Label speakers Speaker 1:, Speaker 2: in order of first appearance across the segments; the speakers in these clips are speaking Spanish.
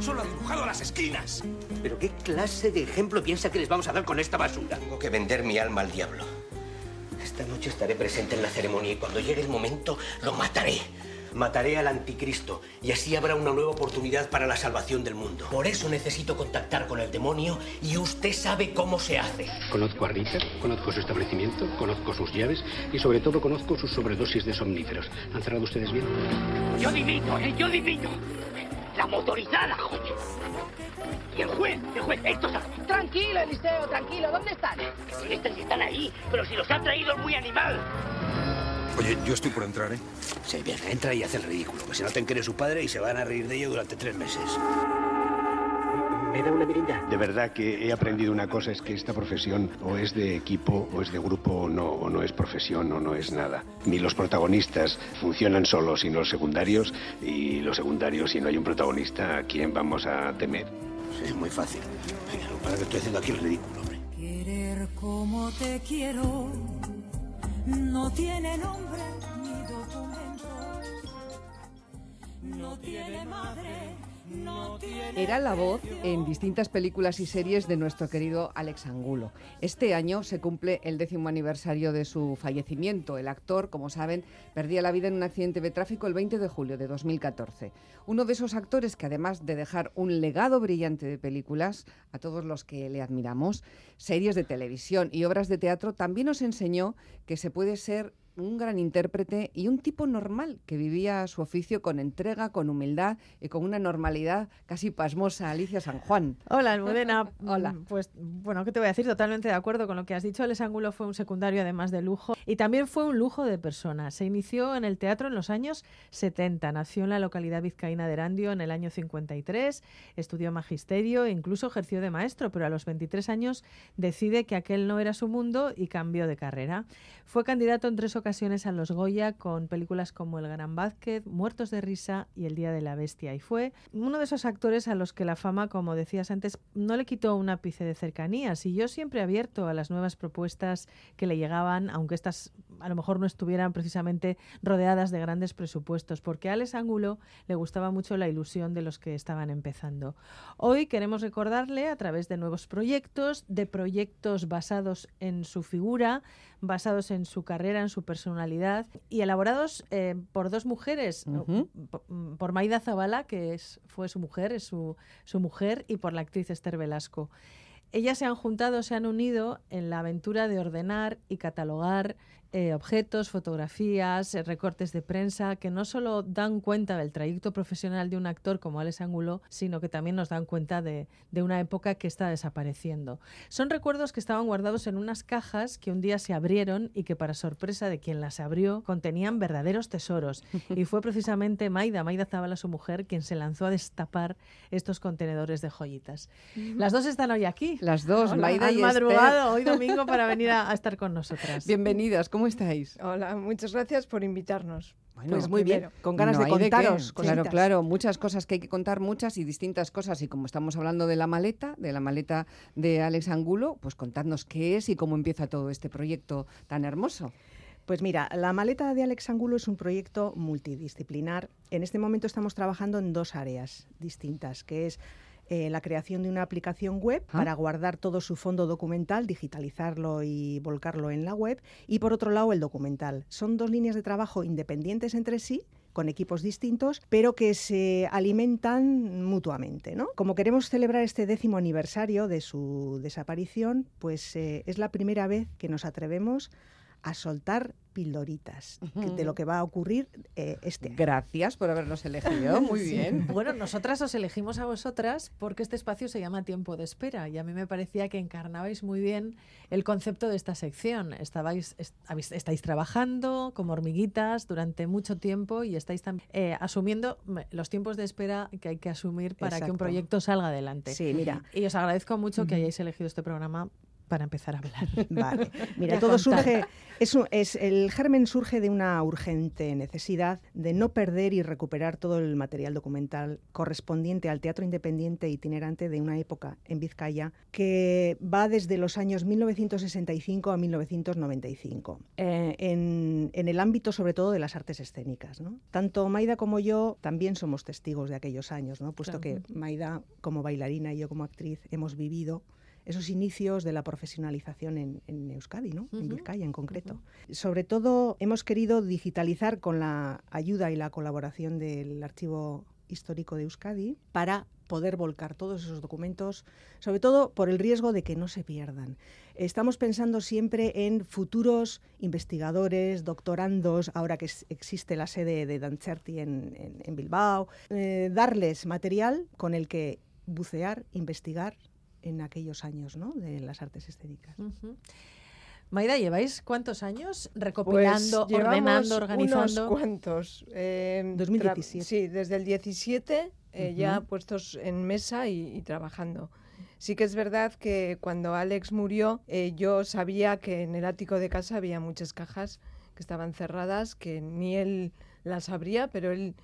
Speaker 1: Solo ha dibujado las esquinas.
Speaker 2: ¿Pero qué clase de ejemplo piensa que les vamos a dar con esta basura?
Speaker 3: Tengo que vender mi alma al diablo.
Speaker 2: Esta noche estaré presente en la ceremonia y cuando llegue el momento lo mataré. Mataré al anticristo y así habrá una nueva oportunidad para la salvación del mundo. Por eso necesito contactar con el demonio y usted sabe cómo se hace.
Speaker 4: Conozco a Ritter, conozco su establecimiento, conozco sus llaves y sobre todo conozco sus sobredosis de somníferos. ¿Han cerrado ustedes bien?
Speaker 2: Yo dimito, ¿eh? Yo dimito. La motorizada, joder. Y el juez, el juez, estos...
Speaker 5: Tranquilo, Eliseo, tranquilo. ¿Dónde están?
Speaker 2: Si estos están ahí, pero si los ha traído el muy animal.
Speaker 1: Oye, yo estoy por entrar, ¿eh?
Speaker 2: Sí, bien, entra y hace el ridículo. Que se noten que eres su padre y se van a reír de ello durante tres meses.
Speaker 4: ¿Me da una mirinda?
Speaker 6: De verdad que he aprendido una cosa, es que esta profesión o es de equipo o es de grupo o no, o no es profesión o no es nada. Ni los protagonistas funcionan solos, sino los secundarios, y los secundarios, si no hay un protagonista, ¿a quién vamos a temer?
Speaker 2: Es muy fácil. Venga, para que estoy haciendo aquí el ridículo, hombre.
Speaker 7: Querer como te quiero no tiene nombre ni documento, no tiene madre.
Speaker 8: Era la voz en distintas películas y series de nuestro querido Alex Angulo. Este año se cumple el décimo aniversario de su fallecimiento. El actor, como saben, perdía la vida en un accidente de tráfico el 20 de julio de 2014. Uno de esos actores que además de dejar un legado brillante de películas a todos los que le admiramos, series de televisión y obras de teatro, también nos enseñó que se puede ser un gran intérprete y un tipo normal que vivía su oficio con entrega, con humildad y con una normalidad casi pasmosa. Alicia San Juan.
Speaker 9: Hola, Almudena.
Speaker 8: Hola.
Speaker 9: Mm, Pues bueno, ¿qué te voy a decir? Totalmente de acuerdo con lo que has dicho. Alex Ángulo fue un secundario además de lujo y también fue un lujo de persona. Se inició en el teatro en los años 70. Nació en la localidad vizcaína de Erandio en el año 53. Estudió magisterio e incluso ejerció de maestro, pero a los 23 años decide que aquel no era su mundo y cambió de carrera. Fue candidato en tres ocasiones a los Goya con películas como El Gran Vázquez, Muertos de Risa y El Día de la Bestia. Y fue uno de esos actores a los que la fama, como decías antes, no le quitó un ápice de cercanías. Y yo siempre abierto a las nuevas propuestas que le llegaban, aunque estas a lo mejor no estuvieran precisamente rodeadas de grandes presupuestos, porque a Alex Ángulo le gustaba mucho la ilusión de los que estaban empezando. Hoy queremos recordarle a través de nuevos proyectos, de proyectos basados en su figura, basados en su carrera, en su personalidad y elaborados eh, por dos mujeres,
Speaker 8: Ujú.
Speaker 9: por, por Maida Zabala, que es, fue su mujer, es su, su mujer, y por la actriz Esther Velasco. Ellas se han juntado, se han unido en la aventura de ordenar y catalogar eh, objetos, fotografías, eh, recortes de prensa que no solo dan cuenta del trayecto profesional de un actor como Alex Angulo, sino que también nos dan cuenta de, de una época que está desapareciendo. Son recuerdos que estaban guardados en unas cajas que un día se abrieron y que para sorpresa de quien las abrió contenían verdaderos tesoros. y fue precisamente Maida, Maida Zabala, su mujer, quien se lanzó a destapar estos contenedores de joyitas. Las dos están hoy aquí.
Speaker 8: Las dos,
Speaker 9: Hola,
Speaker 8: Maida
Speaker 9: han
Speaker 8: y
Speaker 9: madrugado hoy domingo para venir a, a estar con nosotras.
Speaker 8: Bienvenidas, ¿cómo estáis?
Speaker 10: Hola, muchas gracias por invitarnos.
Speaker 8: Bueno,
Speaker 10: pues muy bien, con ganas
Speaker 8: no
Speaker 10: de contaros
Speaker 8: Claro, claro, muchas cosas que hay que contar, muchas y distintas cosas. Y como estamos hablando de la maleta, de la maleta de Alex Angulo, pues contadnos qué es y cómo empieza todo este proyecto tan hermoso.
Speaker 10: Pues mira, la maleta de Alex Angulo es un proyecto multidisciplinar. En este momento estamos trabajando en dos áreas distintas, que es eh, la creación de una aplicación web
Speaker 8: Ah.
Speaker 10: para guardar todo su fondo documental, digitalizarlo y volcarlo en la web, y por otro lado el documental. Son dos líneas de trabajo independientes entre sí con equipos distintos, pero que se alimentan mutuamente. ¿no? Como queremos celebrar este décimo aniversario de su desaparición, pues eh, es la primera vez que nos atrevemos a soltar pildoritas de lo que va a ocurrir eh, este año.
Speaker 8: Gracias por habernos elegido, muy
Speaker 9: Sí.
Speaker 8: bien.
Speaker 9: Bueno, nosotras os elegimos a vosotras porque este espacio se llama Tiempo de Espera y a mí me parecía que encarnabais muy bien el concepto de esta sección. Estabais, est- estáis trabajando como hormiguitas durante mucho tiempo y estáis también eh, asumiendo los tiempos de espera que hay que asumir para que un proyecto salga adelante.
Speaker 10: Sí, mira.
Speaker 9: Y os agradezco mucho que hayáis elegido este programa para empezar a hablar.
Speaker 10: Vale. Mira, todo
Speaker 9: contar.
Speaker 10: surge, es, es- el germen surge de una urgente necesidad de no perder y recuperar todo el material documental correspondiente al teatro independiente itinerante de una época en Vizcaya que va desde los años 1965 a 1995, eh, en, en el ámbito sobre todo de las artes escénicas. ¿no? Tanto Maida como yo también somos testigos de aquellos años, ¿no? puesto
Speaker 9: Claro.
Speaker 10: que Maida como bailarina y yo como actriz hemos vivido esos inicios de la profesionalización en, en Euskadi, ¿no? en. Vizcaya en concreto. Sobre todo hemos querido digitalizar con la ayuda y la colaboración del Archivo Histórico de Euskadi para poder volcar todos esos documentos, sobre todo por el riesgo de que no se pierdan. Estamos pensando siempre en futuros investigadores, doctorandos, ahora que existe la sede de Dancerti en, en- en Bilbao, eh, darles material con el que bucear, investigar en aquellos años ¿no? de las artes escénicas.
Speaker 9: Ujú. Maida, ¿lleváis cuántos años recopilando,
Speaker 11: Pues
Speaker 9: ordenando, organizando?
Speaker 11: Unos cuantos. eh,
Speaker 10: 2017.
Speaker 11: tra- Sí, desde el 17 eh, ya puestos en mesa y, y trabajando. Sí que es verdad que cuando Alex murió, eh, yo sabía que en el ático de casa había muchas cajas que estaban cerradas, que ni él las abría, pero él...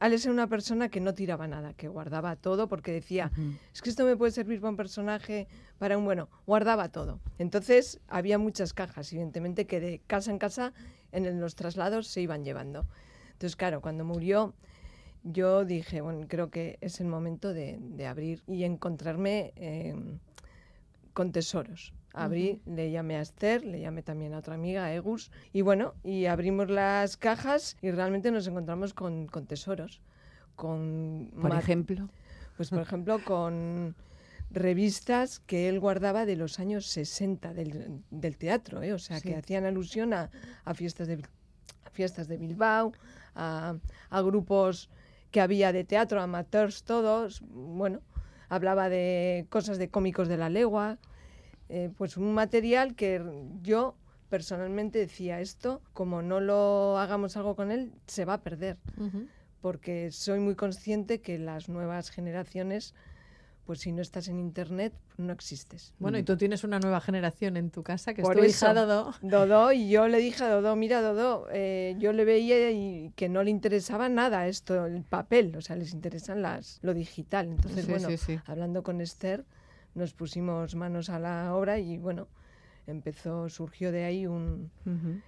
Speaker 11: Alex era una persona que no tiraba nada, que guardaba todo porque decía, es que esto me puede servir para un personaje, para un bueno, guardaba todo. Entonces había muchas cajas, evidentemente, que de casa en casa en los traslados se iban llevando. Entonces, claro, cuando murió, yo dije, bueno, creo que es el momento de, de abrir y encontrarme eh, con tesoros. Abrí, le llamé a Esther, le llamé también a otra amiga, a Egus, y bueno, y abrimos las cajas y realmente nos encontramos con, con tesoros. Con
Speaker 8: Por ejemplo.
Speaker 11: Pues por ejemplo con revistas que él guardaba de los años 60 del, del teatro, ¿eh? o sea,
Speaker 8: Sí.
Speaker 11: que hacían alusión a, a fiestas de, a fiestas de Bilbao, a, a grupos que había de teatro, amateurs todos, bueno, hablaba de cosas de cómicos de la legua, eh, pues un material que yo personalmente decía esto, como no lo hagamos algo con él, se va a perder
Speaker 9: Ujú.
Speaker 11: porque soy muy consciente que las nuevas generaciones, pues si no estás en internet, no existes.
Speaker 9: Bueno, y tú tienes una nueva generación en tu casa, que es
Speaker 11: Por
Speaker 9: tu
Speaker 11: eso,
Speaker 9: hija Dodo.
Speaker 11: Dodó, y yo le dije a Dodó, mira Dodó, eh, yo le veía y que no le interesaba nada esto, el papel, o sea, les interesan las, lo digital. Entonces,
Speaker 8: Sí,
Speaker 11: bueno,
Speaker 8: sí, sí.
Speaker 11: hablando con Esther, nos pusimos manos a la obra y bueno, empezó, surgió de ahí un,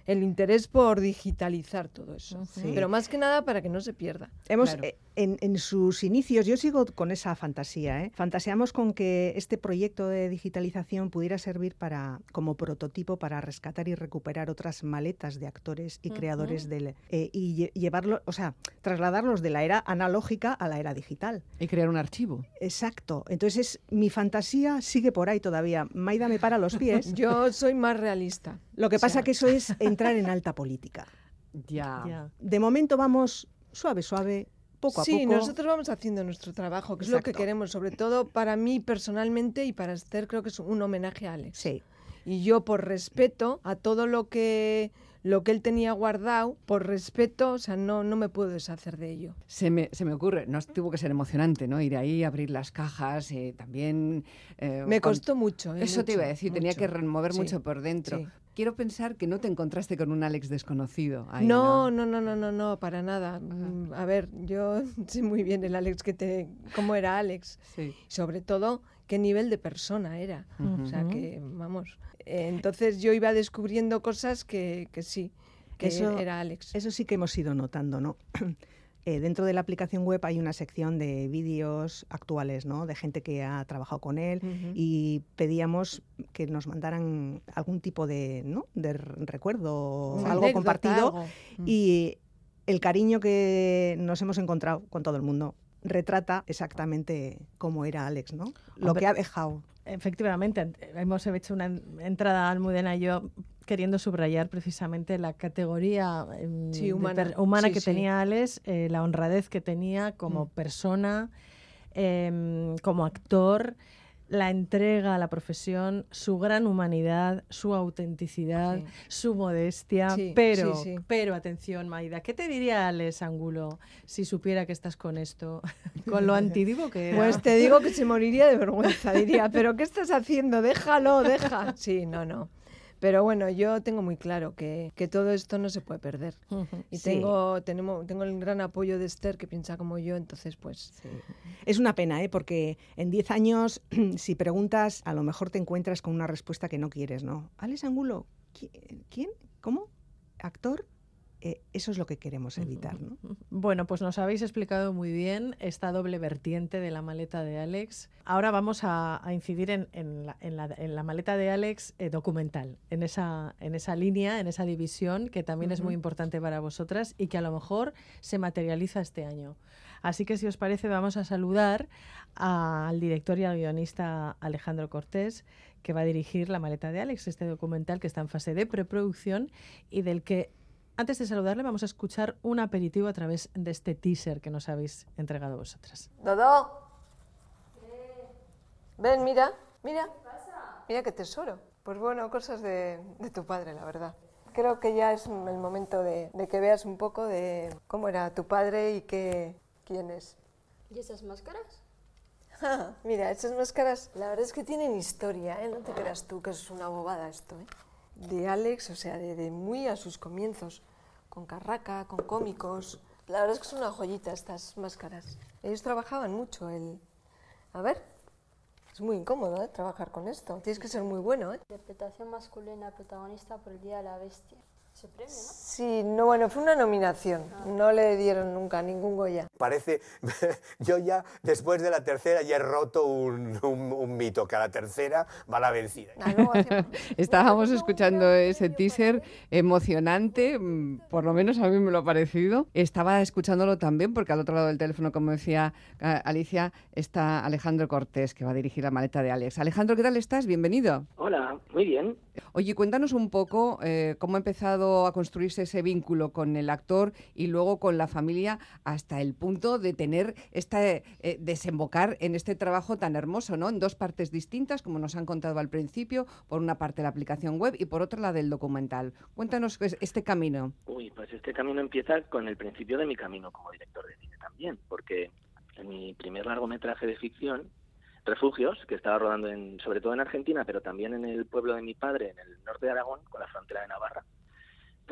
Speaker 11: el interés por digitalizar todo eso.
Speaker 10: Sí.
Speaker 11: Pero más que nada para que no se pierda.
Speaker 10: Hemos,
Speaker 8: Claro.
Speaker 10: eh, en, en sus inicios, yo sigo con esa fantasía, ¿eh? fantaseamos con que este proyecto de digitalización pudiera servir para, como prototipo para rescatar y recuperar otras maletas de actores y creadores del, eh, y lle- llevarlo, o sea, trasladarlos de la era analógica a la era digital.
Speaker 8: Y crear un archivo.
Speaker 10: Exacto. Entonces, mi fantasía sigue por ahí todavía. Maida me para los pies.
Speaker 11: Yo soy más realista.
Speaker 10: Lo que
Speaker 11: O sea,
Speaker 10: pasa que eso es entrar en alta política.
Speaker 8: Ya.
Speaker 9: Ya.
Speaker 10: De momento vamos suave, suave, poco a
Speaker 11: sí, nosotros vamos haciendo nuestro trabajo, que es lo que queremos, sobre todo para mí personalmente y para Esther creo que es un homenaje a Alex.
Speaker 10: Sí.
Speaker 11: Y yo por respeto a todo lo que lo que él tenía guardado, por respeto, o sea, no, no me puedo deshacer de ello.
Speaker 8: Se me, se me ocurre, no tuvo que ser emocionante, ¿no? Ir ahí, abrir las cajas, eh, también... eh,
Speaker 11: Me
Speaker 8: con-
Speaker 11: costó mucho. ¿eh?
Speaker 8: Eso te iba a
Speaker 11: Mucho,
Speaker 8: decir, tenía que remover
Speaker 11: Sí,
Speaker 8: mucho por dentro.
Speaker 11: sí.
Speaker 8: Quiero pensar que no te encontraste con un Alex desconocido. ahí,
Speaker 11: no, no, no, no, no, no, para nada. Mm, A ver, yo sé muy bien el Alex que te, cómo era Alex.
Speaker 8: Sí.
Speaker 11: sobre todo qué nivel de persona era. O sea que, vamos, eh, entonces yo iba descubriendo cosas que, que sí, que
Speaker 10: Eso-
Speaker 11: era Alex.
Speaker 10: Eso sí que hemos ido notando, ¿no? Eh, dentro de la aplicación web hay una sección de vídeos actuales, ¿no? De gente que ha trabajado con él y pedíamos que nos mandaran algún tipo de, ¿no? de recuerdo,
Speaker 11: Una
Speaker 10: algo compartido.
Speaker 11: algo. Mm.
Speaker 10: Y el cariño que nos hemos encontrado con todo el mundo retrata exactamente cómo era Alex, ¿no? Lo
Speaker 9: Hombre,
Speaker 10: que ha dejado.
Speaker 9: Efectivamente, ent- hemos hecho una en- entrada Almudena y yo queriendo subrayar precisamente la categoría em,
Speaker 11: Sí, humana.
Speaker 9: per- humana
Speaker 11: Sí,
Speaker 9: que
Speaker 11: sí.
Speaker 9: tenía Alex, eh, la honradez que tenía como
Speaker 11: Mm.
Speaker 9: persona, em, como actor, la entrega a la profesión, su gran humanidad, su autenticidad,
Speaker 11: Sí.
Speaker 9: su modestia.
Speaker 11: Sí,
Speaker 9: pero,
Speaker 11: sí,
Speaker 9: pero atención, Maida, ¿qué te diría Alex Angulo si supiera que estás con esto? con lo antidivo que era.
Speaker 11: Pues te digo que se moriría de vergüenza, diría, pero ¿qué estás haciendo? Déjalo, deja. Sí, no, no. Pero bueno, yo tengo muy claro que, que todo esto no se puede perder. Y
Speaker 10: Sí.
Speaker 11: tengo, tenemos, tengo el gran apoyo de Esther, que piensa como yo, entonces pues...
Speaker 10: Es una pena, ¿eh? porque en 10 años, si preguntas, a lo mejor te encuentras con una respuesta que no quieres, ¿no? Alex Angulo, ¿qui- ¿quién? ¿Cómo? ¿Actor? Eh, eso es lo que queremos evitar, ¿no?
Speaker 9: Bueno, pues nos habéis explicado muy bien esta doble vertiente de la maleta de Alex. Ahora vamos a, a incidir en, en la, en la- en la maleta de Alex eh, documental, en esa, en esa línea, en esa división que también es muy importante para vosotras y que a lo mejor se materializa este año. Así que si os parece vamos a saludar al director y al guionista Alejandro Cortés, que va a dirigir La maleta de Alex, este documental que está en fase de preproducción y del que antes de saludarle, vamos a escuchar un aperitivo a través de este teaser que nos habéis entregado vosotras.
Speaker 11: Dodo. Ven, mira, mira. Mira qué tesoro. Pues bueno, cosas de, de tu padre, la verdad. Creo que ya es el momento de, de que veas un poco de cómo era tu padre y qué, quién es.
Speaker 12: ¿Y esas máscaras?
Speaker 11: Ah, mira, esas máscaras, la verdad es que tienen historia, ¿eh? No te creas tú que es una bobada esto, ¿eh? De Alex, o sea, de, muy a sus comienzos, con carraca, con cómicos. La verdad es que es una joyita estas máscaras. Ellos trabajaban mucho, el... A ver, es muy incómodo, ¿eh? Trabajar con esto. Tienes que ser muy bueno, ¿eh?
Speaker 12: Interpretación masculina protagonista por el Día de la Bestia. Ese premio, ¿no?
Speaker 11: Sí, no, bueno, fue una nominación. No le dieron nunca ningún Goya.
Speaker 13: Parece, yo ya después de la tercera ya he roto un, un- un mito, que a la tercera va la vencida.
Speaker 8: Estábamos escuchando ese teaser emocionante, mm, por lo menos a mí me lo ha parecido. Estaba escuchándolo también porque al otro lado del teléfono, como decía eh, Alicia, está Alejandro Cortés, que va a dirigir la maleta de Alex. Alejandro, ¿qué tal estás? Bienvenido.
Speaker 14: Hola, muy bien.
Speaker 8: Oye, cuéntanos un poco eh, cómo ha empezado a construirse ese vínculo con el actor y luego con la familia hasta el punto de tener este eh, desembocar en este trabajo tan hermoso, ¿no? En dos partes distintas, como nos han contado al principio, por una parte la aplicación web y por otra la del documental. Cuéntanos este camino.
Speaker 14: Uy, pues este camino empieza con el principio de mi camino como director de cine también, porque en mi primer largometraje de ficción, Refugios, que estaba rodando en, sobre todo en Argentina, pero también en el pueblo de mi padre, en el norte de Aragón, con la frontera de Navarra,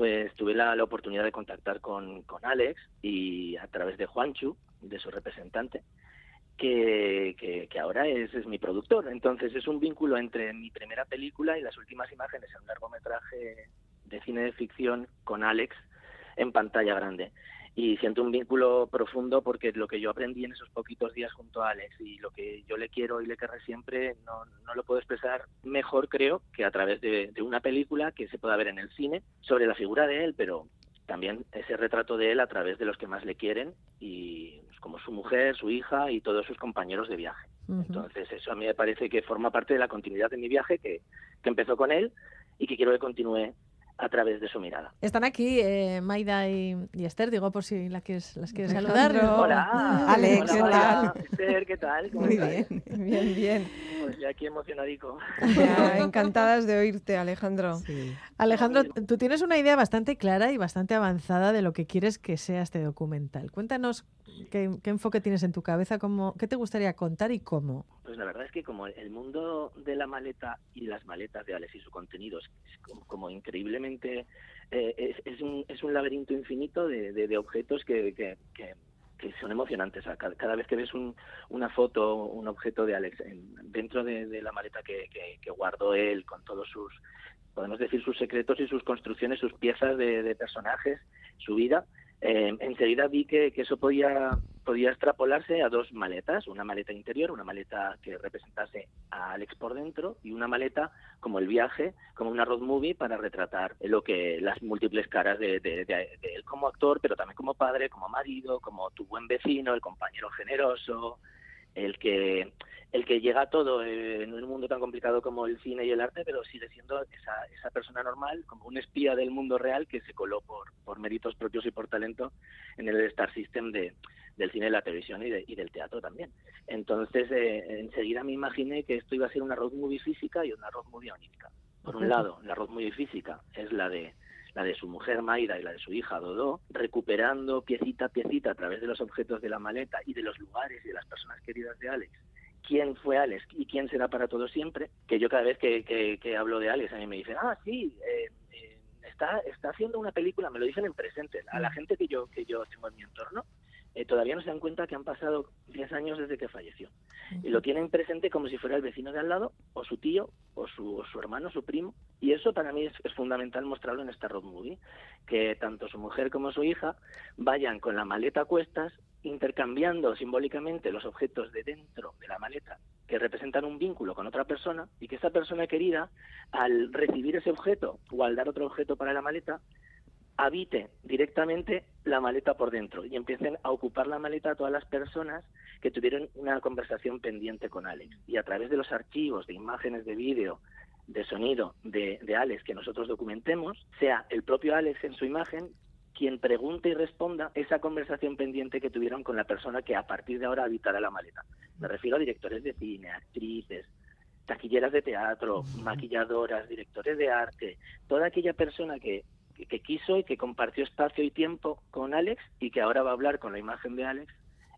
Speaker 14: pues tuve la, oportunidad de contactar con, con Alex y a través de Juanchu, de su representante, que, que, que ahora es, es mi productor. Entonces es un vínculo entre mi primera película y las últimas imágenes en un largometraje de cine de ficción con Alex en pantalla grande. Y siento un vínculo profundo porque lo que yo aprendí en esos poquitos días junto a Alex y lo que yo le quiero y le querré siempre no, no lo puedo expresar mejor, creo, que a través de, de una película que se pueda ver en el cine sobre la figura de él, pero también ese retrato de él a través de los que más le quieren y pues, como su mujer, su hija y todos sus compañeros de viaje. Entonces eso a mí me parece que forma parte de la continuidad de mi viaje que, que empezó con él y que quiero que continúe a través de su mirada.
Speaker 9: Están aquí eh, Maida y, y Esther, digo por si las quieres, las quieres saludar.
Speaker 14: Hola,
Speaker 11: Alex,
Speaker 14: hola,
Speaker 11: ¿qué
Speaker 14: hola.
Speaker 11: tal?
Speaker 14: Esther, ¿qué tal? ¿Cómo
Speaker 11: Muy
Speaker 14: estás?
Speaker 11: bien, bien, bien.
Speaker 14: Pues ya aquí emocionadico.
Speaker 11: Ya, encantadas de oírte, Alejandro.
Speaker 9: Alejandro, tú tienes una idea bastante clara y bastante avanzada de lo que quieres que sea este documental. Cuéntanos qué, qué enfoque tienes en tu cabeza, cómo, qué te gustaría contar y cómo.
Speaker 14: Pues la verdad es que como el mundo de la maleta y las maletas de Alex y su contenido es como, como increíblemente eh, es, un, laberinto infinito de, objetos que, son emocionantes. Cada, vez que ves un- una foto, un objeto de Alex en- dentro de, la maleta que, guardó él con todos sus, podemos decir, sus secretos y sus construcciones, sus piezas de, personajes, su vida, eh, enseguida vi que eso podía, podía extrapolarse a dos maletas, una maleta interior, una maleta que representase a Alex por dentro y una maleta como el viaje, como una road movie para retratar lo que las múltiples caras de, de- de- él como actor, pero también como padre, como marido, como tu buen vecino, el compañero generoso, el que el que llega a todo en un mundo tan complicado como el cine y el arte, pero sigue siendo esa, esa persona normal, como un espía del mundo real que se coló por, por méritos propios y por talento en el Star System de, del cine, de la televisión y, y del teatro también. Entonces, eh, enseguida me imaginé que esto iba a ser una road movie física y una road movie onírica. Por un lado, la road movie física es la de la de su mujer Mayra y la de su hija Dodo, recuperando piecita a piecita a través de los objetos de la maleta y de los lugares y de las personas queridas de Alex, quién fue Alex y quién será para todo siempre, que yo cada vez que, que, hablo de Alex a mí me dicen, ah, sí, eh, eh, está, está haciendo una película, me lo dicen en presente, a la mm. gente que yo, que yo tengo en mi entorno, eh, todavía no se dan cuenta que han pasado 10 años desde que falleció. Y lo tienen presente como si fuera el vecino de al lado, o su tío, o su, su hermano, su primo. Y eso para mí es, es, fundamental mostrarlo en esta road movie, que tanto su mujer como su hija vayan con la maleta a cuestas, intercambiando simbólicamente los objetos de dentro de la maleta que representan un vínculo con otra persona y que esa persona querida, al recibir ese objeto o al dar otro objeto para la maleta, habite directamente la maleta por dentro y empiecen a ocupar la maleta a todas las personas que tuvieron una conversación pendiente con Alex. Y a través de los archivos de imágenes de vídeo, de sonido de, de Alex que nosotros documentemos, sea el propio Alex en su imagen quien pregunte y responda esa conversación pendiente que tuvieron con la persona que a partir de ahora habitará la maleta. Me refiero a directores de cine, actrices, taquilleras de teatro, maquilladoras, directores de arte, toda aquella persona que que, quiso y que compartió espacio y tiempo con Alex y que ahora va a hablar con la imagen de Alex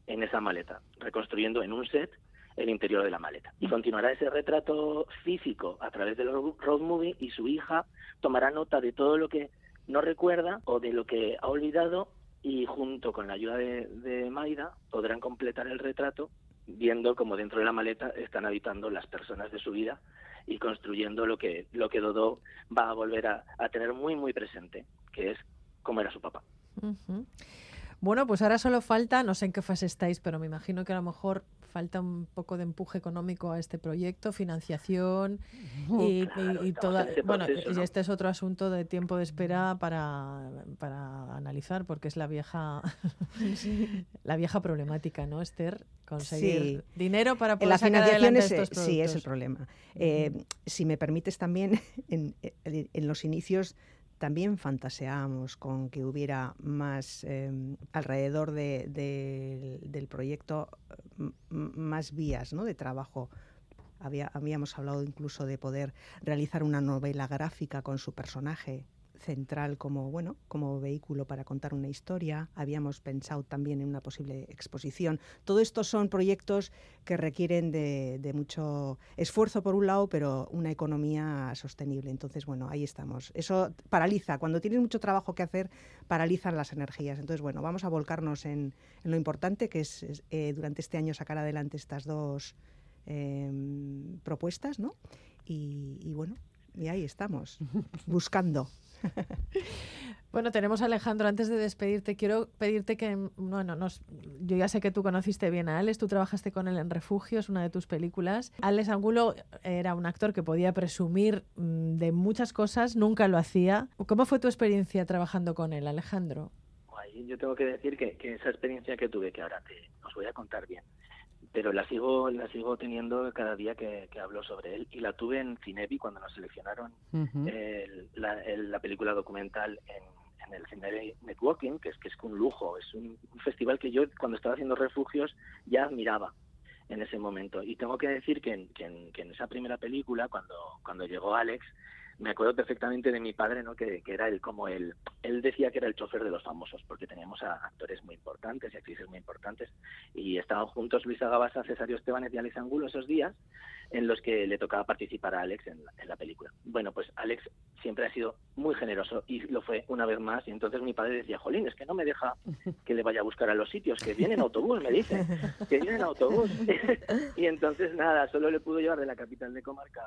Speaker 14: en esa maleta, reconstruyendo en un set el interior de la maleta. Y continuará ese retrato físico a través del road movie y su hija tomará nota de todo lo que no recuerda o de lo que ha olvidado y junto con la ayuda de, de Maida podrán completar el retrato viendo como dentro de la maleta están habitando las personas de su vida y construyendo lo que, lo que Dodo va a volver a, tener muy, muy presente, que es cómo era su papá.
Speaker 9: Bueno, pues ahora solo falta, no sé en qué fase estáis, pero me imagino que a lo mejor falta un poco de empuje económico a este proyecto, financiación y, toda. bueno, y este es otro asunto de tiempo de espera para, para analizar, porque es la vieja, la vieja problemática, ¿no, Esther? Conseguir dinero para poder
Speaker 10: la
Speaker 9: sacar
Speaker 10: financiación
Speaker 9: es, estos
Speaker 10: Sí, es el problema. Eh, si me permites también, en, en los inicios también fantaseábamos con que hubiera más em, alrededor del proyecto más vías ¿no? de trabajo. habíamos hablado incluso de poder realizar una novela gráfica con su personaje central como bueno como vehículo para contar una historia. Habíamos pensado también en una posible exposición. Todo esto son proyectos que requieren de, mucho esfuerzo por un lado pero una economía sostenible. Entonces bueno ahí estamos. Eso paraliza. Cuando tienes mucho trabajo que hacer paralizan las energías. Entonces bueno vamos a volcarnos en, lo importante que es, eh, durante este año sacar adelante estas dos em, propuestas no y, y bueno y ahí estamos buscando
Speaker 9: Bueno, tenemos a Alejandro. Antes de despedirte, quiero pedirte que, bueno, nos, yo ya sé que tú conociste bien a Alex, tú trabajaste con él en Refugio, es una de tus películas. Alex Angulo era un actor que podía presumir mm, de muchas cosas, nunca lo hacía. ¿Cómo fue tu experiencia trabajando con él, Alejandro?
Speaker 14: yo tengo que decir que, esa experiencia que tuve, que ahora te, os voy a contar bien, pero la sigo la sigo teniendo cada día que, hablo sobre él. Y la tuve en Cinebi cuando nos seleccionaron la, película documental en, el Cinebi Networking que es que es un lujo es un, festival que yo cuando estaba haciendo refugios ya admiraba en ese momento. Y tengo que decir que en, que en, esa primera película cuando cuando llegó Alex me acuerdo perfectamente de mi padre, ¿no? Que, que, era él como él, él decía que era el chofer de los famosos, porque teníamos a actores muy importantes y actrices muy importantes, y estaban juntos Luisa Gabasa, Cesario Esteban y Alex Angulo esos días, en los que le tocaba participar a Alex en la, película. Bueno, pues Alex siempre ha sido muy generoso y lo fue una vez más. Y entonces mi padre decía, Jolín, es que no me deja que le vaya a buscar a los sitios, que viene en autobús, me dice, que viene en autobús. y entonces nada, solo le pudo llevar de la capital de comarca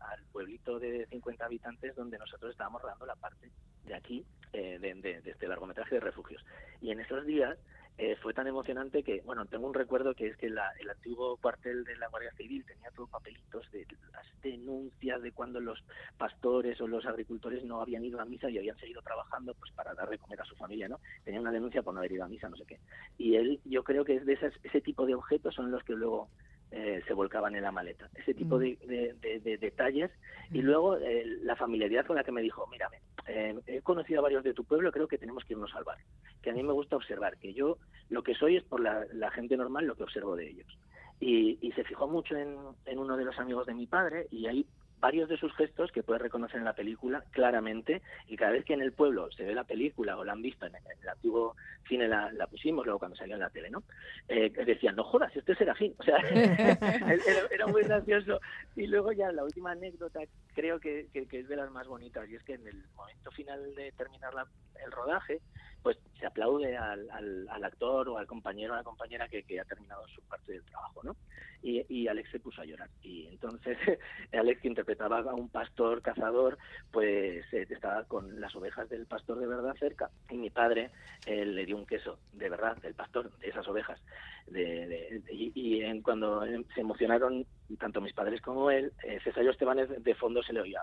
Speaker 14: al pueblito de 50 habitantes donde nosotros estábamos rodando la parte de aquí, eh, de, de este largometraje de refugios. Y en esos días eh, fue tan emocionante que, bueno, tengo un recuerdo que es que la, el antiguo cuartel de la Guardia Civil tenía todos papelitos de las denuncias de cuando los pastores o los agricultores no habían ido a misa y habían seguido trabajando pues para dar de comer a su familia, ¿no? Tenía una denuncia por no haber ido a misa, no sé qué. Y él, yo creo que es de ese tipo de objetos son los que luego eh, se volcaban en la maleta. Ese tipo mm. de, detalles. Y mm. luego eh, la familiaridad con la que me dijo, mírame, eh, he conocido a varios de tu pueblo, creo que tenemos que irnos al bar. Que a mí me gusta observar, que yo Lo que soy es por la, la gente normal lo que observo de ellos. Y, y se fijó mucho en, en uno de los amigos de mi padre y ahí varios de sus gestos que puedes reconocer en la película claramente y cada vez que en el pueblo se ve la película o la han visto en el, antiguo cine la, la pusimos luego cuando salió en la tele no eh, decían no jodas este es Serafín o sea era, era muy gracioso. Y luego ya la última anécdota creo que, que, es de las más bonitas y es que en el momento final de terminar la, el rodaje pues se aplaude al, actor o al compañero o a la compañera que, ha terminado su parte del trabajo, ¿no? Y, y, Alex se puso a llorar. Y entonces Alex, que interpretaba a un pastor cazador, pues eh, estaba con las ovejas del pastor de verdad cerca. Y mi padre eh, le dio un queso de verdad del pastor, de esas ovejas. De, de, y, y en, cuando se emocionaron tanto mis padres como él, eh, César Estebanes de fondo se le oía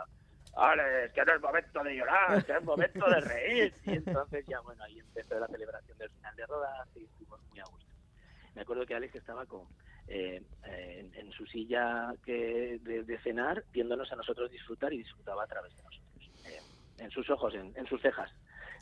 Speaker 14: Alex, que no es momento de llorar, que es momento de reír. Y entonces ya, bueno, ahí empezó la celebración del final de rodaje y estuvimos muy a gusto. Me acuerdo que Alex estaba con, eh, en, en, su silla que, de, cenar, viéndonos a nosotros disfrutar y disfrutaba a través de nosotros. Eh, en sus ojos, en sus cejas,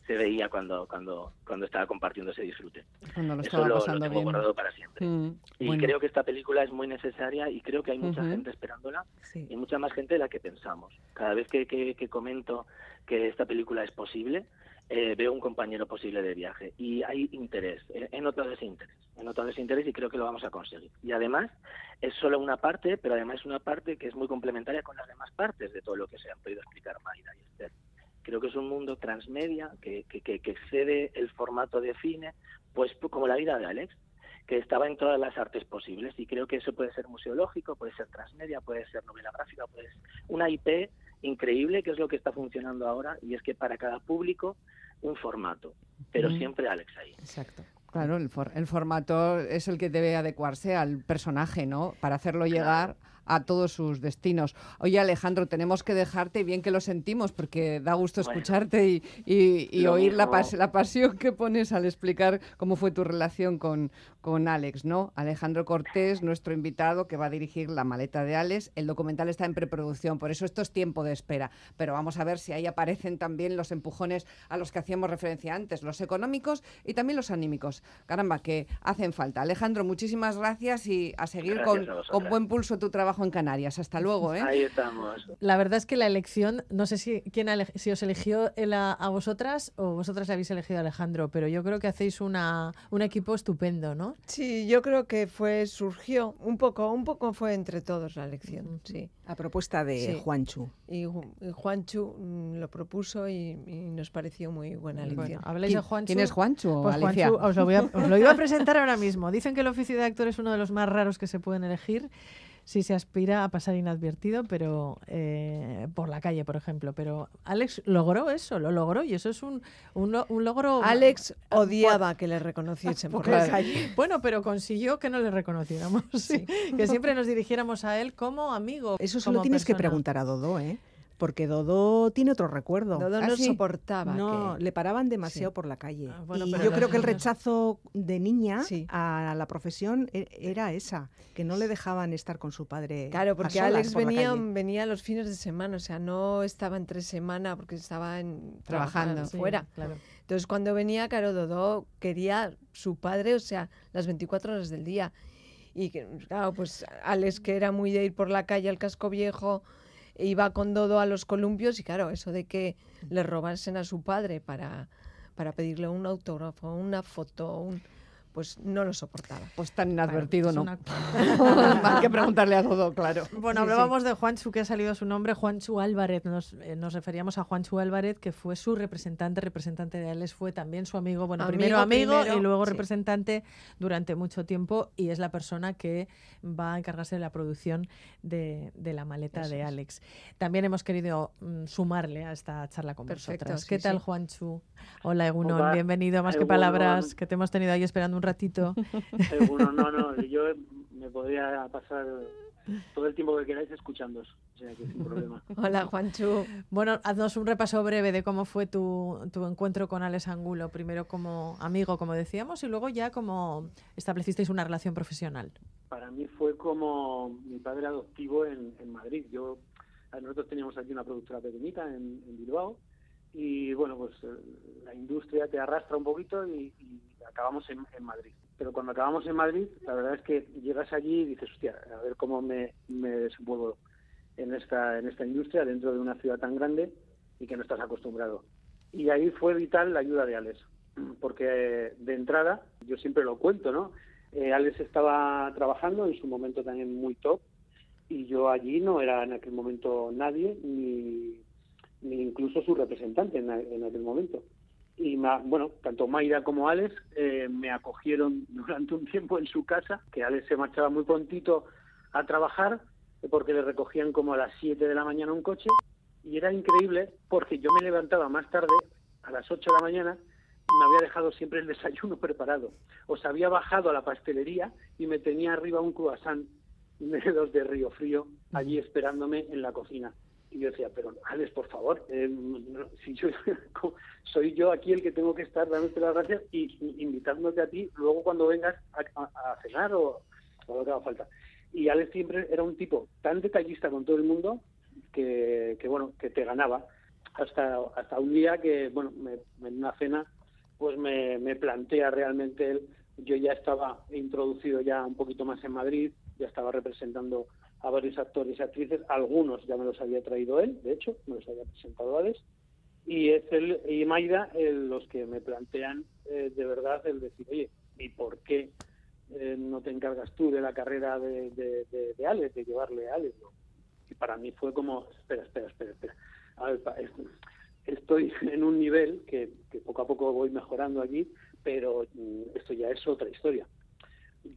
Speaker 14: se veía cuando cuando cuando estaba compartiendo ese disfrute.
Speaker 8: Cuando lo
Speaker 14: Eso
Speaker 8: estaba
Speaker 14: lo,
Speaker 8: pasando
Speaker 14: lo tengo
Speaker 8: bien.
Speaker 14: guardado para siempre.
Speaker 8: Mm,
Speaker 14: y
Speaker 8: bueno.
Speaker 14: creo que esta película es muy necesaria y creo que hay mucha
Speaker 8: Ujú.
Speaker 14: gente esperándola
Speaker 10: Sí.
Speaker 14: y mucha más gente de la que pensamos. Cada vez que, que, que comento que esta película es posible, eh, veo un compañero posible de viaje y hay interés. He, he notado ese interés. He notado ese interés y creo que lo vamos a conseguir. Y además es solo una parte, pero además es una parte que es muy complementaria con las demás partes de todo lo que se han podido explicar Mayra y Esther. Creo que es un mundo transmedia que, que, que, que excede el formato de cine, pues como la vida de Alex, que estaba en todas las artes posibles y creo que eso puede ser museológico, puede ser transmedia, puede ser novela gráfica, puede ser una IP increíble que es lo que está funcionando ahora y es que para cada público un formato, pero siempre Alex ahí.
Speaker 8: Exacto. Claro, el, for- el formato es el que debe adecuarse al personaje, ¿no? Para hacerlo llegar a todos sus destinos. Oye, Alejandro, tenemos que dejarte, y bien que lo sentimos, porque da gusto
Speaker 14: Bueno.
Speaker 8: escucharte y, y- oír la, pas- la pasión que pones al explicar cómo fue tu relación con, con Alex, ¿no? Alejandro Cortés, nuestro invitado, que va a dirigir La maleta de Alex. El documental está en preproducción, por eso esto es tiempo de espera. Pero vamos a ver si ahí aparecen también los empujones a los que hacíamos referencia antes, los económicos y también los anímicos. Caramba, que hacen falta. Alejandro, muchísimas gracias y a seguir
Speaker 14: Gracias
Speaker 8: con,
Speaker 14: a
Speaker 8: con buen pulso tu trabajo en Canarias. Hasta luego, ¿eh?
Speaker 14: Ahí estamos.
Speaker 9: La verdad es que la elección, no sé si quién si os eligió a, a vosotras o vosotras le habéis elegido a Alejandro, pero yo creo que hacéis una, un equipo estupendo, ¿no?
Speaker 11: Sí, yo creo que fue, surgió, un poco, un poco fue entre todos la elección, sí.
Speaker 10: A propuesta de
Speaker 11: Sí.
Speaker 10: Juanchu.
Speaker 11: Y, y Juanchu mm, lo propuso y, y nos pareció muy buena
Speaker 9: Bueno,
Speaker 11: elección.
Speaker 9: habláis de Juanchu.
Speaker 8: ¿Quién es Juanchu,
Speaker 9: Pues
Speaker 8: Alicia?
Speaker 9: Juanchu, os lo, voy a, os lo iba a presentar ahora mismo. Dicen que el oficio de actor es uno de los más raros que se pueden elegir si se aspira a pasar inadvertido, pero eh, por la calle, por ejemplo. Pero Alex logró eso, lo logró y eso es un, un, un logro.
Speaker 11: Alex
Speaker 9: Ah,
Speaker 11: odiaba que le reconociesen por
Speaker 9: Claro.
Speaker 11: la calle.
Speaker 9: Bueno, pero consiguió que no le reconociéramos, sí. que siempre nos dirigiéramos a él como amigo.
Speaker 10: Eso se
Speaker 9: como
Speaker 10: lo tienes que preguntar a Dodo, ¿eh? Porque Dodo tiene otro recuerdo.
Speaker 11: Dodo
Speaker 10: ¿Ah,
Speaker 11: no
Speaker 10: sí?
Speaker 11: soportaba
Speaker 10: No,
Speaker 11: que-
Speaker 10: le paraban demasiado
Speaker 11: Sí.
Speaker 10: por la calle.
Speaker 9: Ah, bueno,
Speaker 10: y
Speaker 9: pero
Speaker 10: yo creo que el rechazo de niña
Speaker 11: Sí.
Speaker 10: a la profesión e- era esa, que no le dejaban estar con su padre.
Speaker 11: Claro,
Speaker 10: a
Speaker 11: porque
Speaker 10: solas
Speaker 11: Alex
Speaker 10: por
Speaker 11: venía, venía los fines de semana, o sea, no estaba entre semana porque estaba en,
Speaker 8: Trabajando.
Speaker 9: Sí,
Speaker 11: fuera.
Speaker 9: claro.
Speaker 11: Entonces, cuando venía, claro, Dodó quería su padre, o sea, las 24 horas del día. Y que, claro, pues Alex, que era muy de ir por la calle al casco viejo, iba con Dodo a los columpios y, claro, eso de que le robasen a su padre para, para pedirle un autógrafo, una foto, un, pues no lo soportaba.
Speaker 8: Pues tan inadvertido, ¿no?
Speaker 9: una-
Speaker 8: Hay que preguntarle a todo, claro.
Speaker 9: Bueno,
Speaker 8: Sí, sí.
Speaker 9: hablábamos de Juanchu, que ha salido su nombre, Juanchu Álvarez. Nos, eh, nos referíamos a Juanchu Álvarez, que fue su representante, representante de Alex, fue también su amigo, bueno,
Speaker 11: Amigo
Speaker 9: primero amigo
Speaker 11: primero,
Speaker 9: y luego
Speaker 11: sí.
Speaker 9: representante durante mucho tiempo y es la persona que va a encargarse de la producción de, de la maleta
Speaker 11: Eso
Speaker 9: de
Speaker 11: es.
Speaker 9: Alex. También hemos querido mm, sumarle a esta charla con
Speaker 11: Perfecto,
Speaker 9: vosotras.
Speaker 11: sí,
Speaker 9: ¿Qué tal,
Speaker 11: sí.
Speaker 9: Juanchu? Hola, Egunon,
Speaker 15: Hola,
Speaker 9: bienvenido. Más que palabras, que te hemos tenido ahí esperando un ratito.
Speaker 15: Bueno, no, no, yo me podría pasar todo el tiempo que queráis escuchándos, o sea que sin problema.
Speaker 11: Hola, Juanchu.
Speaker 9: Bueno, haznos un repaso breve de cómo fue tu, tu encuentro con Alex Angulo. Primero como amigo, como decíamos, y luego ya como establecisteis una relación profesional.
Speaker 15: Para mí fue como mi padre adoptivo en, en Madrid. Yo, nosotros teníamos aquí una productora pequeñita en, en Bilbao y bueno, pues eh, la industria te arrastra un poquito y, y acabamos en, Madrid. Pero cuando acabamos en Madrid, la verdad es que llegas allí y dices, hostia, a ver cómo me, me desenvuelvo en esta, en esta industria dentro de una ciudad tan grande y que no estás acostumbrado. Y ahí fue vital la ayuda de Alex, porque eh, de entrada, yo siempre lo cuento, ¿no? Eh, Alex estaba trabajando en su momento también muy top y yo allí no era en aquel momento nadie, ni, ni incluso su representante en, a- en aquel momento. Y ma- bueno, tanto Mayra como Alex eh, me acogieron durante un tiempo en su casa, que Alex se marchaba muy prontito a trabajar porque le recogían como a las 7 de la mañana un coche y era increíble porque yo me levantaba más tarde, a las 8 de la mañana, y me había dejado siempre el desayuno preparado. O sea, había bajado a la pastelería y me tenía arriba un croissant de dos de Río Frío allí esperándome en la cocina. Y yo decía, pero Alex, por favor, eh, si yo soy yo aquí el que tengo que estar dándote las gracias y y invitándote a ti luego cuando vengas a, a- a cenar o, o lo que haga falta. Y Alex siempre era un tipo tan detallista con todo el mundo que, que bueno, que te ganaba. Hasta, hasta un día que, bueno, me- en una cena, pues me, me plantea realmente él. Yo ya estaba introducido ya un poquito más en Madrid, ya estaba representando a varios actores y actrices, algunos ya me los había traído él, de hecho, me los había presentado Alex, y es él y Maida eh, los que me plantean eh, de verdad el decir, oye, ¿y por qué eh, no te encargas tú de la carrera de, de, de, Alex, de llevarle a Alex? Y para mí fue como, espera, espera, espera, espera. A ver, estoy en un nivel que, que poco a poco voy mejorando aquí, pero mm, esto ya es otra historia.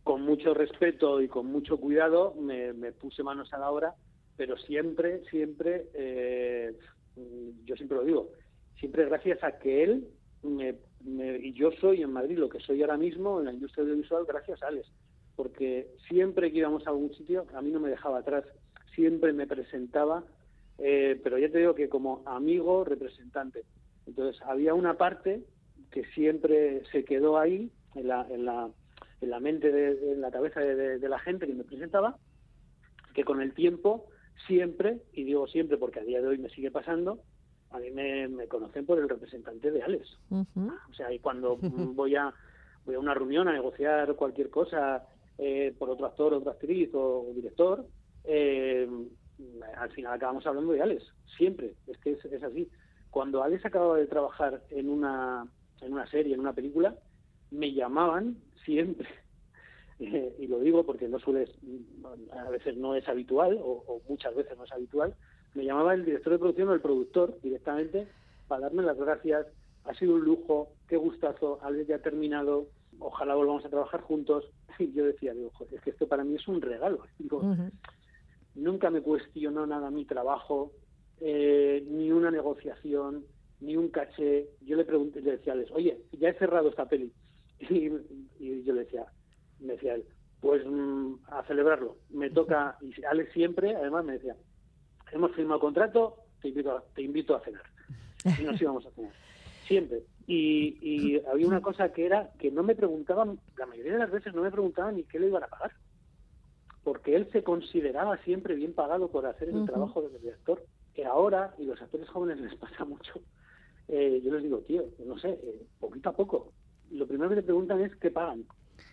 Speaker 15: Con mucho respeto y con mucho cuidado me, puse manos a la obra, pero siempre, siempre, eh, yo siempre lo digo, siempre gracias a que él me- y yo soy en Madrid lo que soy ahora mismo en la industria audiovisual gracias a Alex, porque siempre que íbamos a algún sitio a mí no me dejaba atrás, siempre me presentaba, eh, pero ya te digo que como amigo representante. Entonces había una parte que siempre se quedó ahí en la, en la, en la mente, de, en la cabeza de, de- de la gente que me presentaba, que con el tiempo siempre, y digo siempre porque a día de hoy me sigue pasando, a mí me, me conocen por el representante de Alex. O sea, y cuando voy a voy a una reunión a negociar cualquier cosa eh, por otro actor, otra actriz o, director, eh, al final acabamos hablando de Alex. Siempre, es que es, es así. Cuando Alex acababa de trabajar en una, en una serie, en una película, me llamaban siempre. Eh, y lo digo porque no suele, a veces no es habitual, o, o muchas veces no es habitual, me llamaba el director de producción o el productor directamente para darme las gracias. Ha sido un lujo, qué gustazo, Alex ya ha terminado, ojalá volvamos a trabajar juntos. Y yo decía, digo, "Joder, es que esto para mí es un regalo. Digo, nunca me cuestionó nada mi trabajo, eh, ni una negociación, ni un caché. Yo le pregunté, le decía a Alex, oye, ya he cerrado esta peli. Y, y yo le decía, me decía él, pues mm, a celebrarlo. Me toca, y Alex siempre, además me decía, hemos firmado contrato, te invito a, te invito a cenar. Y nos íbamos a cenar. Siempre. Y, y había una cosa que era que no me preguntaban, la mayoría de las veces no me preguntaban ni qué le iban a pagar. Porque él se consideraba siempre bien pagado por hacer el trabajo del director. Que ahora, y los actores jóvenes les pasa mucho, eh, yo les digo, tío, no sé, eh, poquito a poco. Lo primero que te preguntan es qué pagan.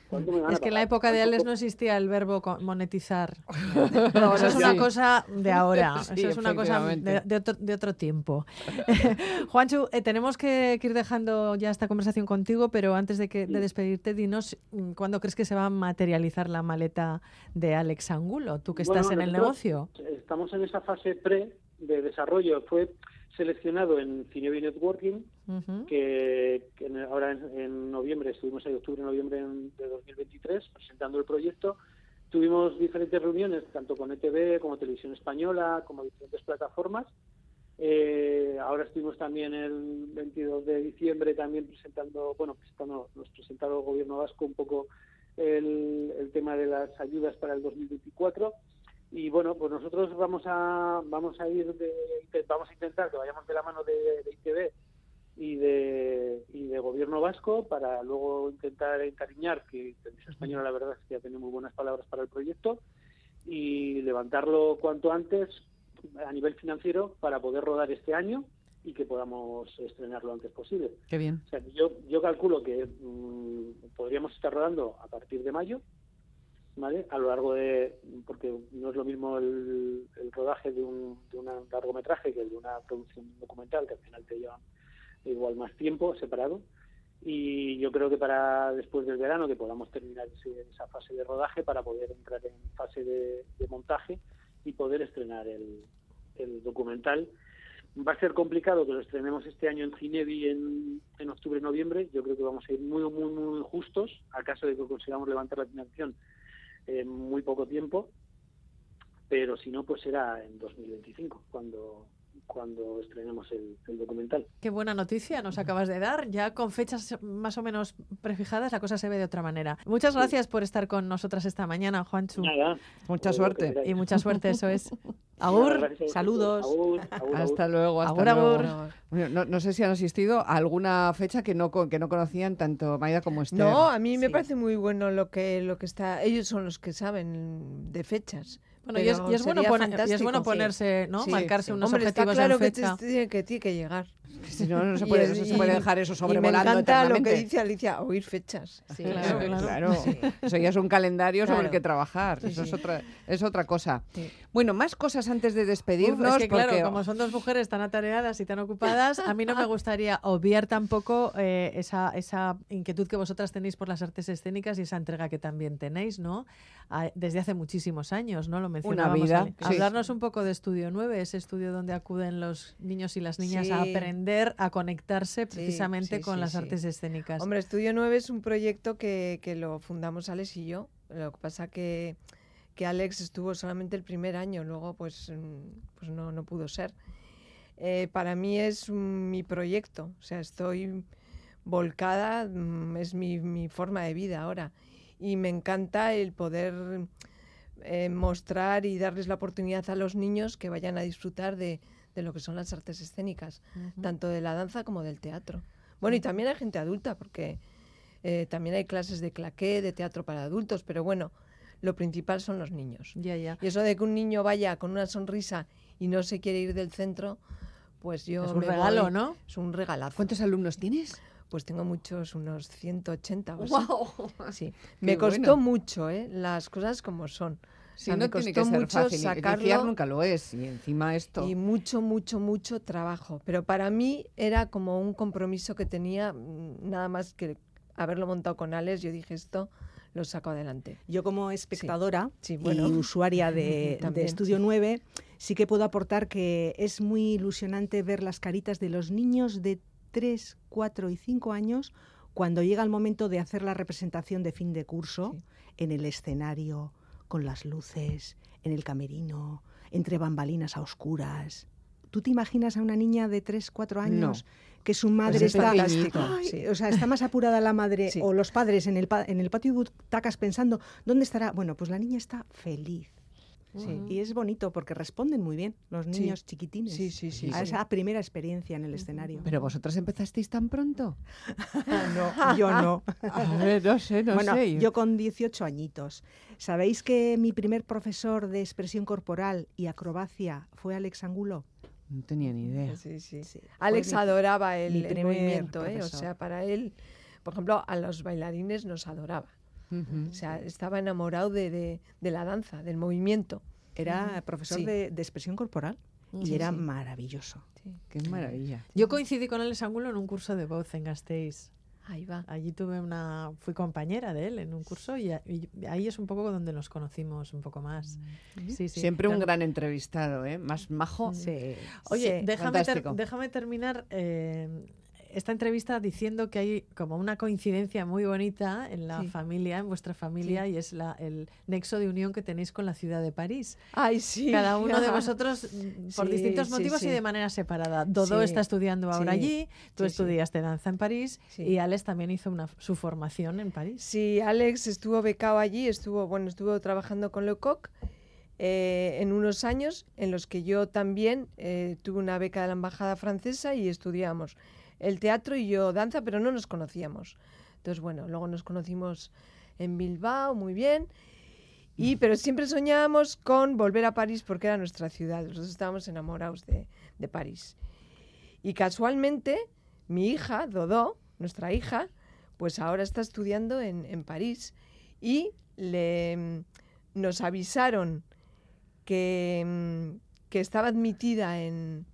Speaker 15: ¿Cuánto me van a
Speaker 9: Es que en la época de
Speaker 15: ¿Cuánto
Speaker 9: Alex no existía el verbo monetizar.
Speaker 8: No,
Speaker 9: eso es una cosa de ahora.
Speaker 8: Sí,
Speaker 9: eso es una cosa de, otro, de otro tiempo. Juanchu, eh, tenemos que, que ir dejando ya esta conversación contigo, pero antes de, que, de despedirte, dinos mm, cuándo crees que se va a materializar la maleta de Alex Angulo, tú que estás
Speaker 15: Bueno,
Speaker 9: en el negocio.
Speaker 15: Estamos en esa fase pre de desarrollo. Fue seleccionado en Cinebi Networking, que, que en- ahora en, en noviembre, estuvimos ahí octubre, noviembre en- de 2023 presentando el proyecto. Tuvimos diferentes reuniones, tanto con ETV como Televisión Española, como diferentes plataformas. Eh, ahora estuvimos también el 22 de diciembre también presentando, bueno, presentando, nos presentado el gobierno vasco un poco el, el tema de las ayudas para el 2024 y bueno pues nosotros vamos a vamos a ir de, vamos a intentar que vayamos de la mano de, de ITV y de y de gobierno vasco para luego intentar encariñar que Televisión Española la verdad es que ya tiene muy buenas palabras para el proyecto y levantarlo cuanto antes a nivel financiero para poder rodar este año y que podamos estrenarlo lo antes posible.
Speaker 8: Qué bien.
Speaker 15: O sea, yo, yo calculo que mm, podríamos estar rodando a partir de mayo, ¿vale? A lo largo de, porque no es lo mismo el, el rodaje de un, de un largometraje que el de una producción documental, que al final te lleva igual más tiempo separado. Y yo creo que para después del verano, que podamos terminar ese- esa fase de rodaje para poder entrar en fase de, de montaje y poder estrenar el, el documental. Va a ser complicado que lo estrenemos este año en Cinevi en, en octubre-noviembre. Yo creo que vamos a ir muy, muy, muy justos, a caso de que consigamos levantar la financiación en muy poco tiempo. Pero si no, pues será en 2025, cuando, cuando estrenemos el, el documental.
Speaker 9: Qué buena noticia nos acabas de dar. Ya con fechas más o menos prefijadas, la cosa se ve de otra manera. Muchas gracias por estar con nosotras esta mañana, Juanchu.
Speaker 8: Mucha suerte.
Speaker 9: Y mucha suerte, eso es.
Speaker 15: Nada,
Speaker 9: Agur,
Speaker 15: gracias a vosotros.
Speaker 9: saludos.
Speaker 15: Agur, agur,
Speaker 8: Hasta luego, hasta
Speaker 9: Agur,
Speaker 8: luego. Bueno, No, no sé si han asistido a alguna fecha que no, con- que no conocían tanto Maida como Esther.
Speaker 11: No, a mí me parece muy bueno lo que lo que está. Ellos son los que saben de fechas.
Speaker 9: Bueno, y es-
Speaker 11: pero
Speaker 9: y es bueno y es ponerse, ¿no? Marcarse unos objetivos
Speaker 11: está claro
Speaker 9: en
Speaker 11: que
Speaker 9: fecha.
Speaker 11: te- tiene que tiene que llegar.
Speaker 8: Si no, no se
Speaker 11: Y
Speaker 8: puede- no se puede dejar eso
Speaker 11: y
Speaker 8: sobrevolando
Speaker 11: Me encanta lo que dice Alicia, oír fechas.
Speaker 8: Sí, claro, claro. Eso ya es un calendario sobre el
Speaker 11: Claro.
Speaker 8: que trabajar.
Speaker 11: Sí,
Speaker 8: Eso es
Speaker 11: sí.
Speaker 8: otra, es otra cosa. Bueno, más cosas antes de despedirnos.
Speaker 9: Uf, es que claro,
Speaker 8: porque-
Speaker 9: como son dos mujeres tan atareadas y tan ocupadas, a mí no me gustaría obviar tampoco eh, esa, esa inquietud que vosotras tenéis por las artes escénicas y esa entrega que también tenéis, ¿no? Desde hace muchísimos años, ¿no? Lo mencionábamos.
Speaker 8: vida,
Speaker 9: al-
Speaker 8: sí.
Speaker 9: Hablarnos un poco de Estudio 9, ese estudio donde acuden los niños y las niñas a
Speaker 11: Sí.
Speaker 9: Aprender a conectarse
Speaker 11: Sí,
Speaker 9: precisamente
Speaker 11: sí,
Speaker 9: con
Speaker 11: sí,
Speaker 9: las
Speaker 11: sí.
Speaker 9: artes escénicas.
Speaker 11: Hombre, Estudio 9 es un proyecto que, que lo fundamos Alex y yo. Lo que pasa que, que Alex estuvo solamente el primer año, luego pues, mm, pues no, no pudo ser. Eh, para mí es mi proyecto, o sea, estoy volcada, mm, es mi, mi forma de vida ahora. Y me encanta el poder eh, mostrar y darles la oportunidad a los niños que vayan a disfrutar de, de lo que son las artes escénicas, tanto de la danza como del teatro. Bueno, y también hay gente adulta, porque eh, también hay clases de claqué, de teatro para adultos, pero bueno, lo principal son los niños.
Speaker 9: Ya, ya.
Speaker 11: Y eso de que un niño vaya con una sonrisa y no se quiere ir del centro, pues yo
Speaker 9: Es un regalo,
Speaker 11: voy-
Speaker 9: ¿no?
Speaker 11: Es un regalazo.
Speaker 8: ¿Cuántos alumnos tienes?
Speaker 11: Pues tengo muchos, unos 180 o así.
Speaker 8: ¡Guau!
Speaker 11: Sí. Me costó
Speaker 8: bueno.
Speaker 11: mucho, ¿eh? Las cosas como son. O sea,
Speaker 8: no
Speaker 11: me
Speaker 8: tiene que ser
Speaker 11: mucho
Speaker 8: fácil.
Speaker 11: sacarlo.
Speaker 8: Iniciar nunca lo es. Y encima esto.
Speaker 11: Y mucho, mucho, mucho trabajo. Pero para mí era como un compromiso que tenía, mm, nada más que haberlo montado con Alex. Yo dije, esto lo saco adelante.
Speaker 10: Yo como espectadora
Speaker 11: Sí, bueno.
Speaker 10: y usuaria de, de Estudio
Speaker 11: sí.
Speaker 10: 9, sí que puedo aportar que es muy ilusionante ver las caritas de los niños de 3, 4 y 5 años cuando llega el momento de hacer la representación de fin de curso en el escenario, con las luces, en el camerino, entre bambalinas a oscuras. ¿Tú te imaginas a una niña de 3, 4 años que su madre
Speaker 11: es
Speaker 10: está
Speaker 11: fantástico,
Speaker 10: Ay,
Speaker 11: sí.
Speaker 10: o sea, está más apurada la madre o los padres en el, en el patio de butacas pensando, ¿dónde estará? Bueno, pues la niña está feliz.
Speaker 11: Sí.
Speaker 10: Y es bonito porque responden muy bien los
Speaker 11: Sí.
Speaker 10: niños chiquitines
Speaker 11: Sí, sí, sí,
Speaker 10: a
Speaker 11: sí.
Speaker 10: esa primera experiencia en el escenario.
Speaker 8: Pero vosotras empezasteis tan pronto.
Speaker 10: no, yo no.
Speaker 8: A ver, no sé, no
Speaker 10: bueno,
Speaker 8: sé.
Speaker 10: yo con 18 añitos. ¿Sabéis que mi primer profesor de expresión corporal y acrobacia fue Alex Angulo?
Speaker 8: No tenía ni idea.
Speaker 11: Sí, sí. Alex adoraba el,
Speaker 10: mi
Speaker 11: el
Speaker 10: primer
Speaker 11: movimiento, ¿eh? O sea, para él, por ejemplo, a los bailarines nos adoraba. O sea, estaba enamorado de, de- de la danza, del movimiento.
Speaker 10: Era profesor
Speaker 11: Sí.
Speaker 10: de, de expresión corporal y
Speaker 11: Sí,
Speaker 10: era
Speaker 11: sí.
Speaker 10: maravilloso.
Speaker 8: Qué maravilla.
Speaker 9: Yo coincidí con Alex Angulo en un curso de voz en Gasteiz.
Speaker 11: Ahí va.
Speaker 9: Allí tuve una, fui compañera de él en un curso y, a- y ahí es un poco donde nos conocimos un poco más. Sí, sí,
Speaker 8: Siempre un gran entrevistado, ¿eh? Más majo.
Speaker 10: Sí.
Speaker 9: Oye,
Speaker 8: Sí,
Speaker 9: déjame, ter- déjame terminar eh, esta entrevista diciendo que hay como una coincidencia muy bonita en la
Speaker 11: Sí.
Speaker 9: familia, en vuestra familia, y es la, el nexo de unión que tenéis con la ciudad de París.
Speaker 11: Ay, sí.
Speaker 9: Cada uno de vosotros mm, por
Speaker 11: Sí,
Speaker 9: distintos motivos y de manera separada. Dodo está estudiando ahora allí, tú estudiaste danza en París y Alex también hizo una, su formación en París.
Speaker 11: Sí, Alex estuvo becado allí, estuvo, bueno, estuvo trabajando con Lecoq eh, en unos años en los que yo también eh, tuve una beca de la embajada francesa y estudiamos el teatro y yo danza, pero no nos conocíamos. Entonces, bueno, luego nos conocimos en Bilbao, muy bien. Y, pero siempre soñábamos con volver a París porque era nuestra ciudad. Nosotros estábamos enamorados de, de París. Y casualmente, mi hija, Dodó, nuestra hija, pues ahora está estudiando en, en París y le, mm, nos avisaron que, mm, que estaba admitida en,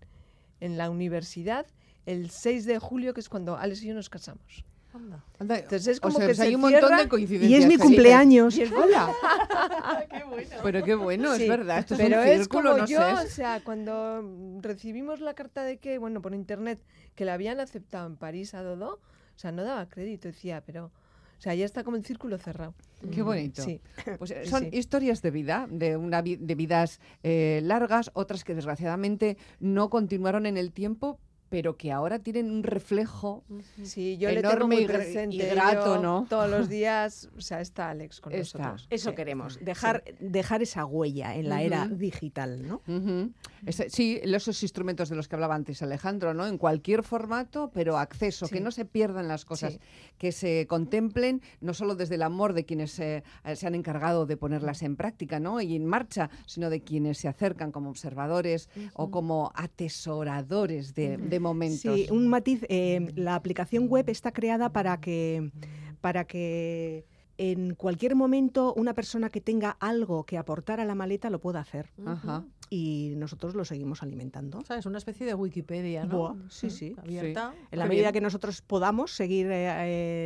Speaker 11: en la universidad el 6 de julio, que es cuando Alex y yo nos casamos. Entonces es
Speaker 8: O
Speaker 11: como
Speaker 8: sea,
Speaker 11: que
Speaker 8: pues hay
Speaker 11: se
Speaker 8: un montón de coincidencias.
Speaker 10: Y es mi cumpleaños.
Speaker 11: Y es
Speaker 8: Hola.
Speaker 11: qué bueno.
Speaker 8: Pero qué bueno, es verdad. Esto
Speaker 11: pero
Speaker 8: es un
Speaker 11: es
Speaker 8: círculo,
Speaker 11: como
Speaker 8: no
Speaker 11: yo,
Speaker 8: sé.
Speaker 11: o sea, cuando mm, recibimos la carta de que, bueno, por internet, que la habían aceptado en París a Dodó, o sea, no daba crédito, decía, pero, o sea, ya está como el círculo cerrado.
Speaker 8: Qué bonito.
Speaker 11: Sí.
Speaker 8: Pues son
Speaker 11: sí.
Speaker 8: historias de vida, de, una vi- de vidas eh, largas, otras que desgraciadamente no continuaron en el tiempo, pero que ahora tienen un reflejo
Speaker 11: Sí, yo le tengo
Speaker 8: enorme
Speaker 11: muy presente.
Speaker 8: y grato,
Speaker 11: yo
Speaker 8: ¿no?
Speaker 11: Todos los días, o sea, está Alex con
Speaker 8: Está.
Speaker 11: nosotros.
Speaker 10: Eso
Speaker 11: Sí.
Speaker 10: queremos, dejar, dejar esa huella en la era digital, ¿no?
Speaker 8: Sí, esos instrumentos de los que hablaba antes Alejandro, ¿no? En cualquier formato, pero acceso, que no se pierdan las cosas,
Speaker 11: Sí.
Speaker 8: que se contemplen no solo desde el amor de quienes eh, se han encargado de ponerlas en práctica, ¿no? Y en marcha, sino de quienes se acercan como observadores o como atesoradores de, de momentos.
Speaker 10: Sí, un matiz. eh, la aplicación web está creada para que, para que en cualquier momento una persona que tenga algo que aportar a la maleta lo pueda hacer.
Speaker 8: Ajá.
Speaker 10: Y nosotros lo seguimos alimentando.
Speaker 9: O sea, es una especie de Wikipedia, ¿no?
Speaker 10: Buah, sí, sí.
Speaker 9: Abierta.
Speaker 10: En la medida que nosotros podamos seguir eh,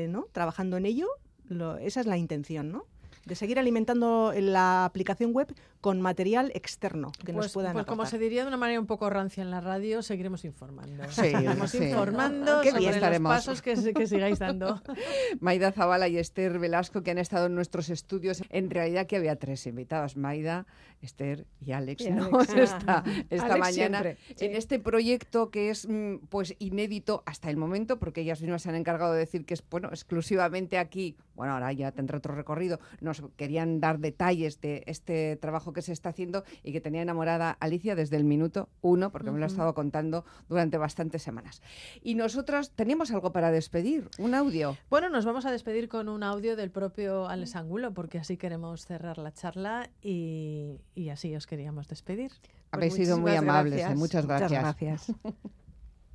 Speaker 10: eh, ¿no? trabajando en ello, lo- esa es la intención, ¿no? De seguir alimentando la aplicación web con material externo que nos
Speaker 9: Pues,
Speaker 10: puedan
Speaker 9: pues como se diría de una manera un poco rancia en la radio, seguiremos informando.
Speaker 8: Sí,
Speaker 9: seguiremos
Speaker 8: sí.
Speaker 9: informando
Speaker 8: Qué
Speaker 9: sobre
Speaker 8: bien estaremos.
Speaker 9: los pasos que, que sigáis dando.
Speaker 8: Maida Zavala y Esther Velasco, que han estado en nuestros estudios. En realidad que había tres invitados, Maida, Esther y Alex,
Speaker 11: Y
Speaker 8: ¿no?
Speaker 11: Alex.
Speaker 8: esta, esta
Speaker 11: Alex
Speaker 8: mañana.
Speaker 11: siempre, sí.
Speaker 8: En este proyecto que es mm, pues inédito hasta el momento, porque ellas mismas se han encargado de decir que es bueno exclusivamente aquí, bueno, ahora ya tendrá otro recorrido, nos querían dar detalles de este trabajo que se está haciendo y que tenía enamorada Alicia desde el minuto uno, porque me lo ha estado contando durante bastantes semanas. Y nosotros teníamos algo para despedir, un audio.
Speaker 9: Bueno, nos vamos a despedir con un audio del propio Alex Angulo, porque así queremos cerrar la charla y, y así os queríamos despedir.
Speaker 8: Habéis sido muy amables, eh,
Speaker 11: gracias.
Speaker 8: muchas
Speaker 10: Muchas
Speaker 8: gracias.
Speaker 10: gracias.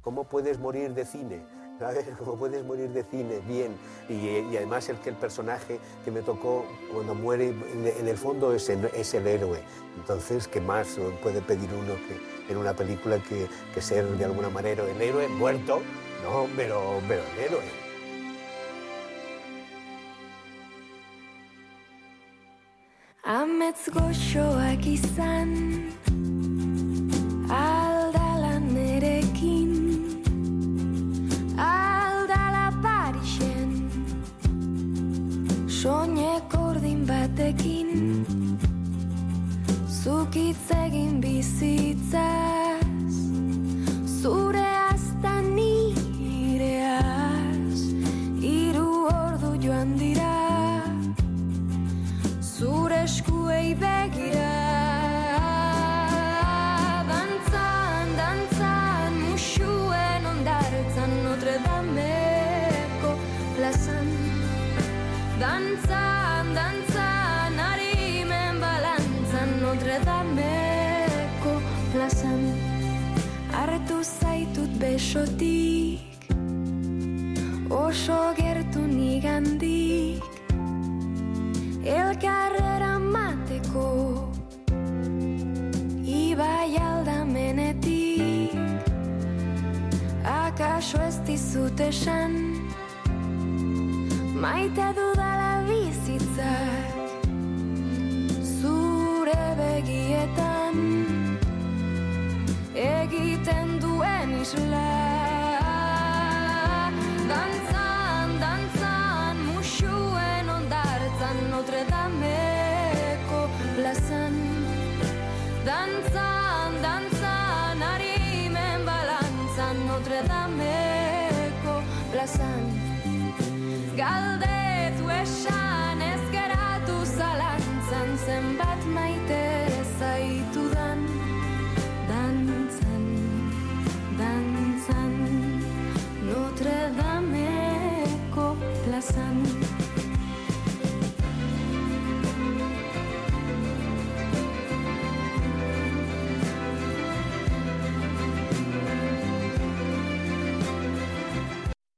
Speaker 13: ¿Cómo puedes morir de cine? ¿Sabes? ¿Cómo puedes morir de cine bien? Y, y además el que el personaje que me tocó cuando muere, en, en el fondo es el, es el héroe. Entonces, ¿qué más puede pedir uno que en una película que, que ser de alguna manera el héroe muerto? No, pero, pero el héroe.
Speaker 16: Denetz goxoak izan Aldala nerekin Aldala Parisen Soinek ordin batekin Zuk egin bizitza Oso gertu nigandik Elkarrera mateko Ibai aldamenetik Akaso ez dizut esan Maite dudala bizitzak Zure begietan Egiten duen isla plazan Galdetu esan ez geratu zalantzan zenbat maitea